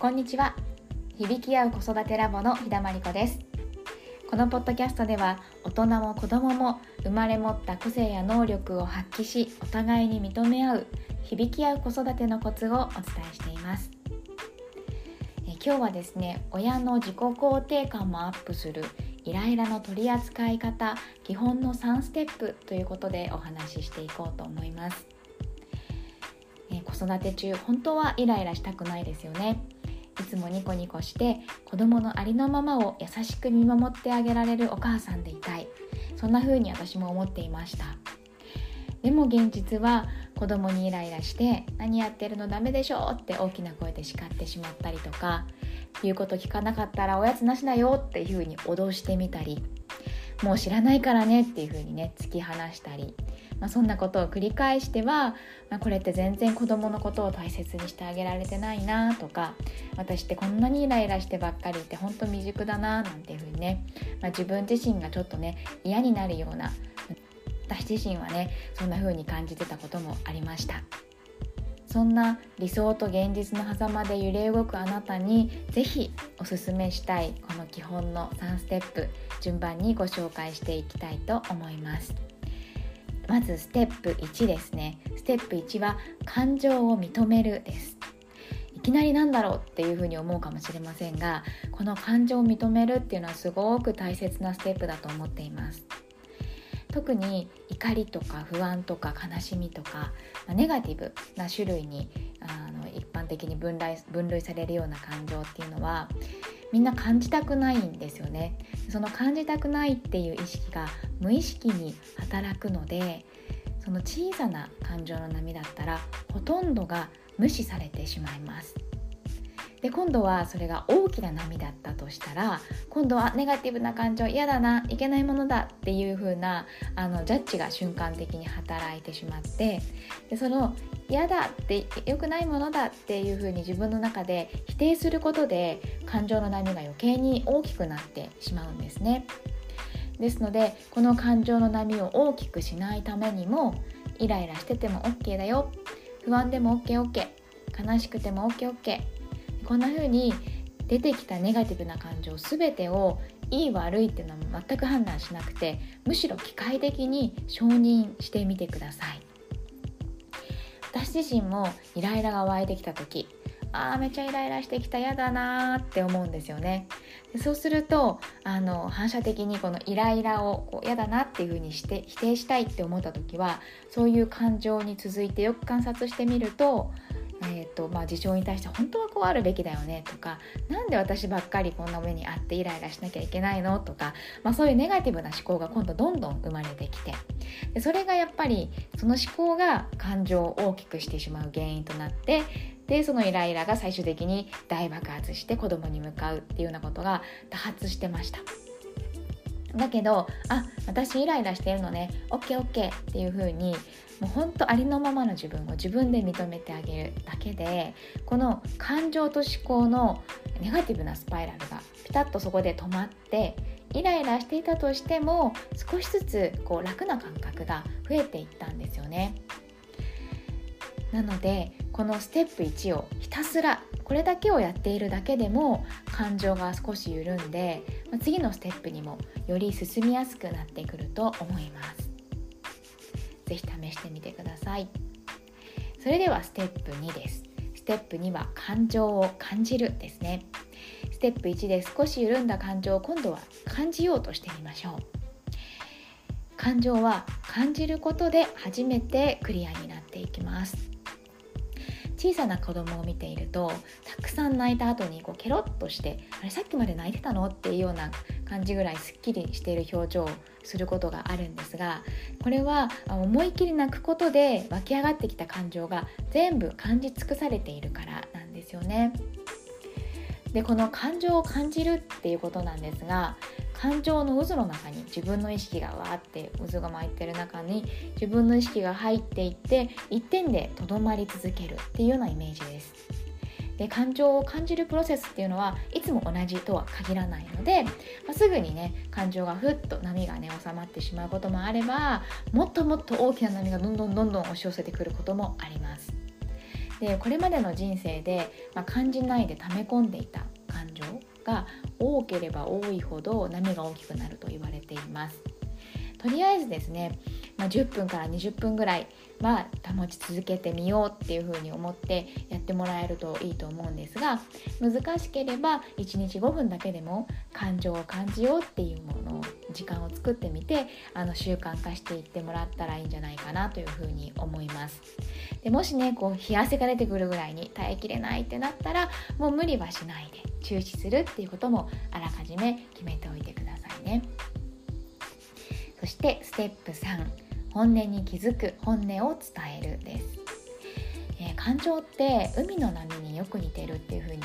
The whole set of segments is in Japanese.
こんにちは。響き合う子育てラボの日田真理子です。このポッドキャストでは大人も子供も生まれ持った個性や能力を発揮しお互いに認め合う響き合う子育てのコツをお伝えしています。え今日はですね親の自己肯定感もアップするイライラの取り扱い方基本の3ステップということでお話ししていこうと思います。え子育て中本当はイライラしたくないですよね。いつもニコニコして子供のありのままを優しく見守ってあげられるお母さんでいたい。そんな風に私も思っていました。でも現実は子供にイライラして「何やってるのダメでしょ」って大きな声で叱ってしまったりとか言うこと聞かなかったらおやつなしだよっていう風に脅してみたりもう知らないからねっていう風にね突き放したりまあ、そんなことを繰り返しては、まあ、これって全然子どものことを大切にしてあげられてないなとか私ってこんなにイライラしてばっかりいて本当未熟だななんていうふうにね、まあ、自分自身がちょっとね嫌になるような私自身はねそんな風に感じてたこともありましたそんな理想と現実の狭間で揺れ動くあなたに是非おすすめしたいこの基本の3ステップ順番にご紹介していきたいと思います。まずステップ1ですね。ステップ1は感情を認めるです。いきなりなんだろうっていうふうに思うかもしれませんがこの感情を認めるっていうのはすごく大切なステップだと思っています。特に怒りとか不安とか悲しみとか、まあ、ネガティブな種類にあ一般的に分類分類されるような感情っていうのはみんな感じたくないんですよね。その感じたくないっていう意識が無意識に働くのでその小さな感情の波だったらほとんどが無視されてしまいます。で今度はそれが大きな波だったとしたら今度はネガティブな感情嫌だないけないものだっていう風なあのジャッジが瞬間的に働いてしまってでその嫌だって良くないものだっていう風に自分の中で否定することで感情の波が余計に大きくなってしまうんですね。ですのでこの感情の波を大きくしないためにもイライラしてても OK だよ。不安でも OKOK 悲しくても OKOK こんな風に出てきたネガティブな感情全てをいい悪いっていうのは全く判断しなくてむしろ機械的に承認してみてください。私自身もイライラが湧いてきた時あーめっちゃイライラしてきた嫌だなーって思うんですよね。でそうするとあの反射的にこのイライラを嫌だなっていう風にして否定したいって思った時はそういう感情に続いてよく観察してみるとえーとまあ、事象に対して本当はこうあるべきだよねとか何で私ばっかりこんな目にあってイライラしなきゃいけないのとか、まあ、そういうネガティブな思考が今度どんどん生まれてきてでそれがやっぱりその思考が感情を大きくしてしまう原因となってでそのイライラが最終的に大爆発して子供に向かうっていうようなことが多発してました。だけどあ私イライラしてるのね OKOK っていう風にもうほんとありのままの自分を自分で認めてあげるだけでこの感情と思考のネガティブなスパイラルがピタッとそこで止まってイライラしていたとしても少しずつこう楽な感覚が増えていったんですよね。なのでこのステップ1をひたすらこれだけをやっているだけでも感情が少し緩んで次のステップにもより進みやすくなってくると思います。ぜひ試してみてください。それではステップ2です。ステップ2は感情を感じるですね。ステップ1で少し緩んだ感情を今度は感じようとしてみましょう。感情は感じることで初めてクリアになっていきます。小さな子供を見ているとたくさん泣いた後にこうケロッとしてあれさっきまで泣いてたの？っていうような感じぐらいすっきりしている表情をすることがあるんですがこれは思い切り泣くことで湧き上がってきた感情が全部感じ尽くされているからなんですよね。でこの感情を感じるっていうことなんですが感情の渦の中に自分の意識がわーって渦が巻いてる中に自分の意識が入っていって一点でとどまり続けるっていうようなイメージです。で感情を感じるプロセスっていうのはいつも同じとは限らないので、まあ、すぐにね感情がふっと波がね収まってしまうこともあればもっともっと大きな波がどんどんどんどん押し寄せてくることもあります。でこれまでの人生で、まあ、感じないで溜め込んでいた感情が多ければ多いほど波が大きくなると言われています。とりあえずですね、まあ、10分から20分ぐらいは保ち続けてみようっていうふうに思ってやってもらえるといいと思うんですが難しければ1日5分だけでも感情を感じようっていうものを時間を作ってみてあの習慣化していってもらったらいいんじゃないかなというふうに思いますでもしねこう冷や汗が出てくるぐらいに耐えきれないってなったらもう無理はしないで中止するっていうこともあらかじめ決めておいてくださいね。そしてステップ3本音に気づく本音を伝えるです、えー、感情って海の波によく似てるっていう風に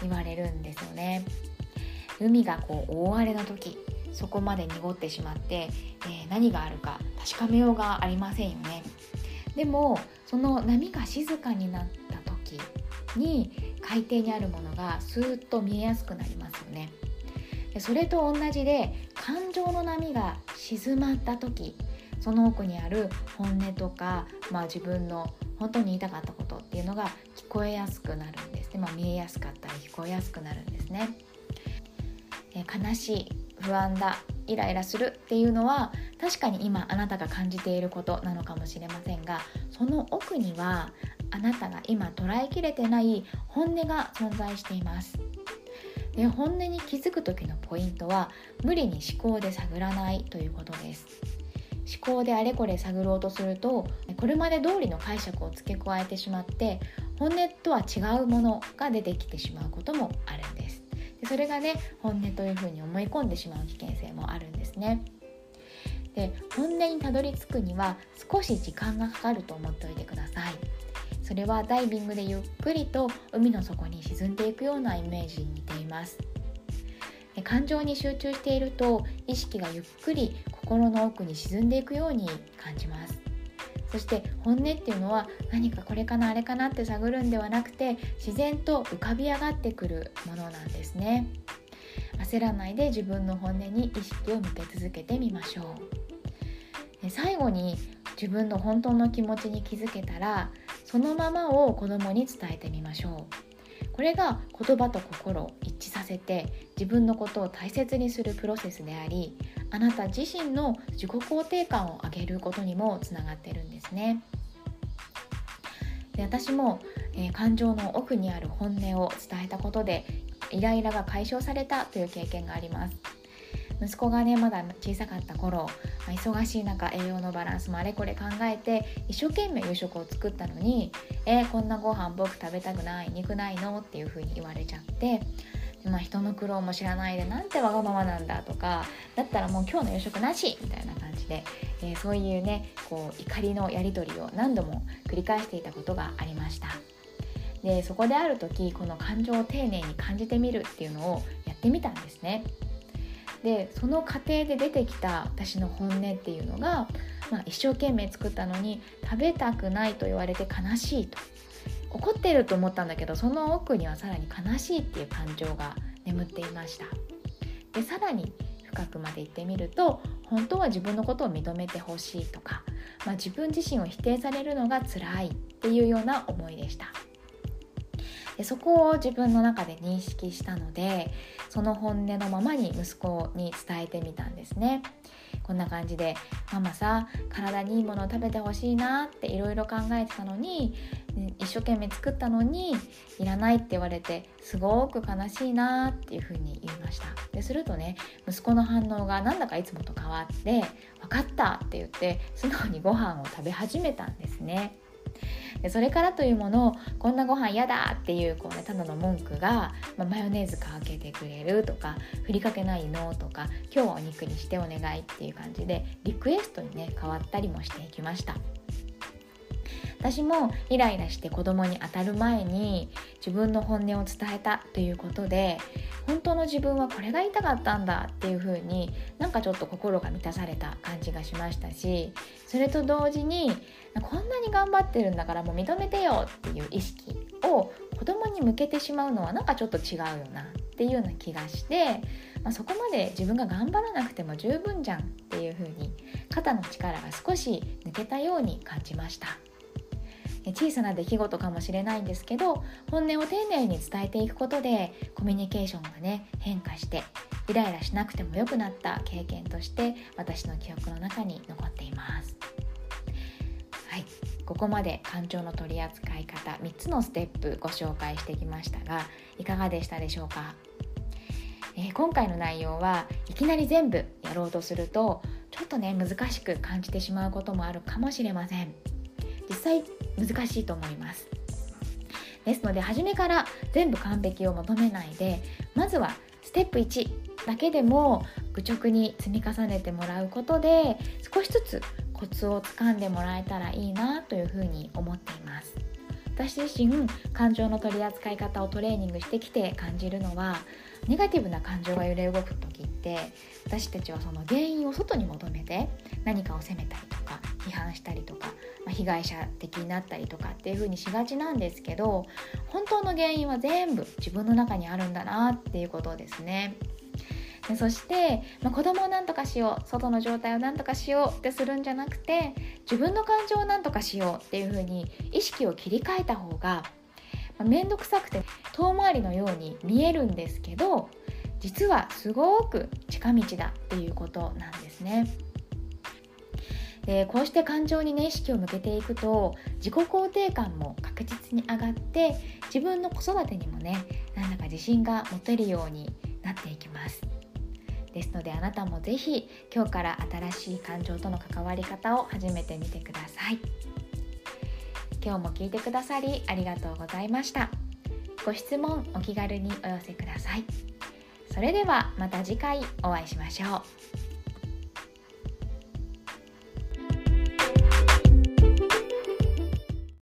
言われるんですよね。海がこう大荒れの時そこまで濁ってしまって、えー、何があるか確かめようがありませんよね。でもその波が静かになった時に海底にあるものがスーッと見えやすくなりますよね。それと同じで感情の波が静まった時その奥にある本音とか、まあ、自分の本当に言いたかったことっていうのが聞こえやすくなるんですね、まあ、見えやすかったり聞こえやすくなるんですね。え悲しい不安だイライラするっていうのは確かに今あなたが感じていることなのかもしれませんがその奥にはあなたが今捉えきれてない本音が存在しています。で本音に気づく時のポイントは無理に思考で探らないということです。思考であれこれ探ろうとするとこれまで通りの解釈を付け加えてしまって本音とは違うものが出てきてしまうこともあるんです。でそれがね本音というふうに思い込んでしまう危険性もあるんですね。で本音にたどり着くには少し時間がかかると思っておいてください。それはダイビングでゆっくりと海の底に沈んでいくようなイメージに似ています。感情に集中していると意識がゆっくり心の奥に沈んでいくように感じます。そして本音っていうのは何かこれかなあれかなって探るんではなくて自然と浮かび上がってくるものなんですね。焦らないで自分の本音に意識を向け続けてみましょう。最後に自分の本当の気持ちに気づけたらそのままを子供に伝えてみましょう。これが言葉と心を一致させて自分のことを大切にするプロセスでありあなた自身の自己肯定感を上げることにもつながってるんですね。で私も、えー、感情の奥にある本音を伝えたことでイライラが解消されたという経験があります。息子がねまだ小さかった頃、まあ、忙しい中栄養のバランスもあれこれ考えて一生懸命夕食を作ったのに「えー、こんなご飯僕食べたくない肉ないの?」っていう風に言われちゃってまあ、人の苦労も知らないでなんてわがままなんだとかだったらもう今日の夕食なしみたいな感じで、えー、そういうねこう怒りのやり取りを何度も繰り返していたことがありましたでそこである時この感情を丁寧に感じてみるっていうのをやってみたんですねでその過程で出てきた私の本音っていうのが、まあ、一生懸命作ったのに食べたくないと言われて悲しいと。怒ってると思ったんだけどその奥にはさらに悲しいっていう感情が眠っていました。でさらに深くまで行ってみると本当は自分のことを認めてほしいとか、まあ、自分自身を否定されるのが辛いっていうような思いでした。でそこを自分の中で認識したのでその本音のままに息子に伝えてみたんですね。こんな感じでママさ体にいいものを食べてほしいなっていろいろ考えてたのに一生懸命作ったのにいらないって言われてすごく悲しいなっていうふうに言いました。でするとね息子の反応がなんだかいつもと変わって分かったって言って素直にご飯を食べ始めたんですね。でそれからというものをこんなご飯嫌だっていうこう、ね、ただの文句が、まあ、マヨネーズかけてくれるとかふりかけないのとか今日はお肉にしてお願いっていう感じでリクエストにね変わったりもしていきました。私もイライラして子供に当たる前に自分の本音を伝えたということで本当の自分はこれが言いたかったんだっていう風になんかちょっと心が満たされた感じがしましたしそれと同時にこんなに頑張ってるんだからもう認めてよっていう意識を子供に向けてしまうのはなんかちょっと違うよなっていうような気がして、まあ、そこまで自分が頑張らなくても十分じゃんっていう風に肩の力が少し抜けたように感じました。小さな出来事かもしれないんですけど本音を丁寧に伝えていくことでコミュニケーションがね変化してイライラしなくても良くなった経験として私の記憶の中に残っています。はい。ここまで感情の取り扱い方3つのステップご紹介してきましたがいかがでしたでしょうか、えー、今回の内容はいきなり全部やろうとするとちょっとね難しく感じてしまうこともあるかもしれません。実際難しいと思います。ですので初めから全部完璧を求めないでまずはステップ1だけでも愚直に積み重ねてもらうことで少しずつコツをつかんでもらえたらいいなというふうに思っています。私自身感情の取り扱い方をトレーニングしてきて感じるのはネガティブな感情が揺れ動く時って私たちはその原因を外に求めて何かを責めたりとか批判したりとか、まあ、被害者的になったりとかっていう風にしがちなんですけど本当の原因は全部自分の中にあるんだなっていうことですね。でそして、まあ、子供を何とかしよう外の状態を何とかしようってするんじゃなくて自分の感情を何とかしようっていう風に意識を切り替えた方が面倒くさくて遠回りのように見えるんですけど実はすごく近道だっていうことなんですね。でこうして感情にね意識を向けていくと自己肯定感も確実に上がって自分の子育てにもねなんだか自信が持てるようになっていきます。ですのであなたも是非今日から新しい感情との関わり方を始めてみてください。今日も聞いてくださりありがとうございました。ご質問お気軽にお寄せください。それではまた次回お会いしましょう。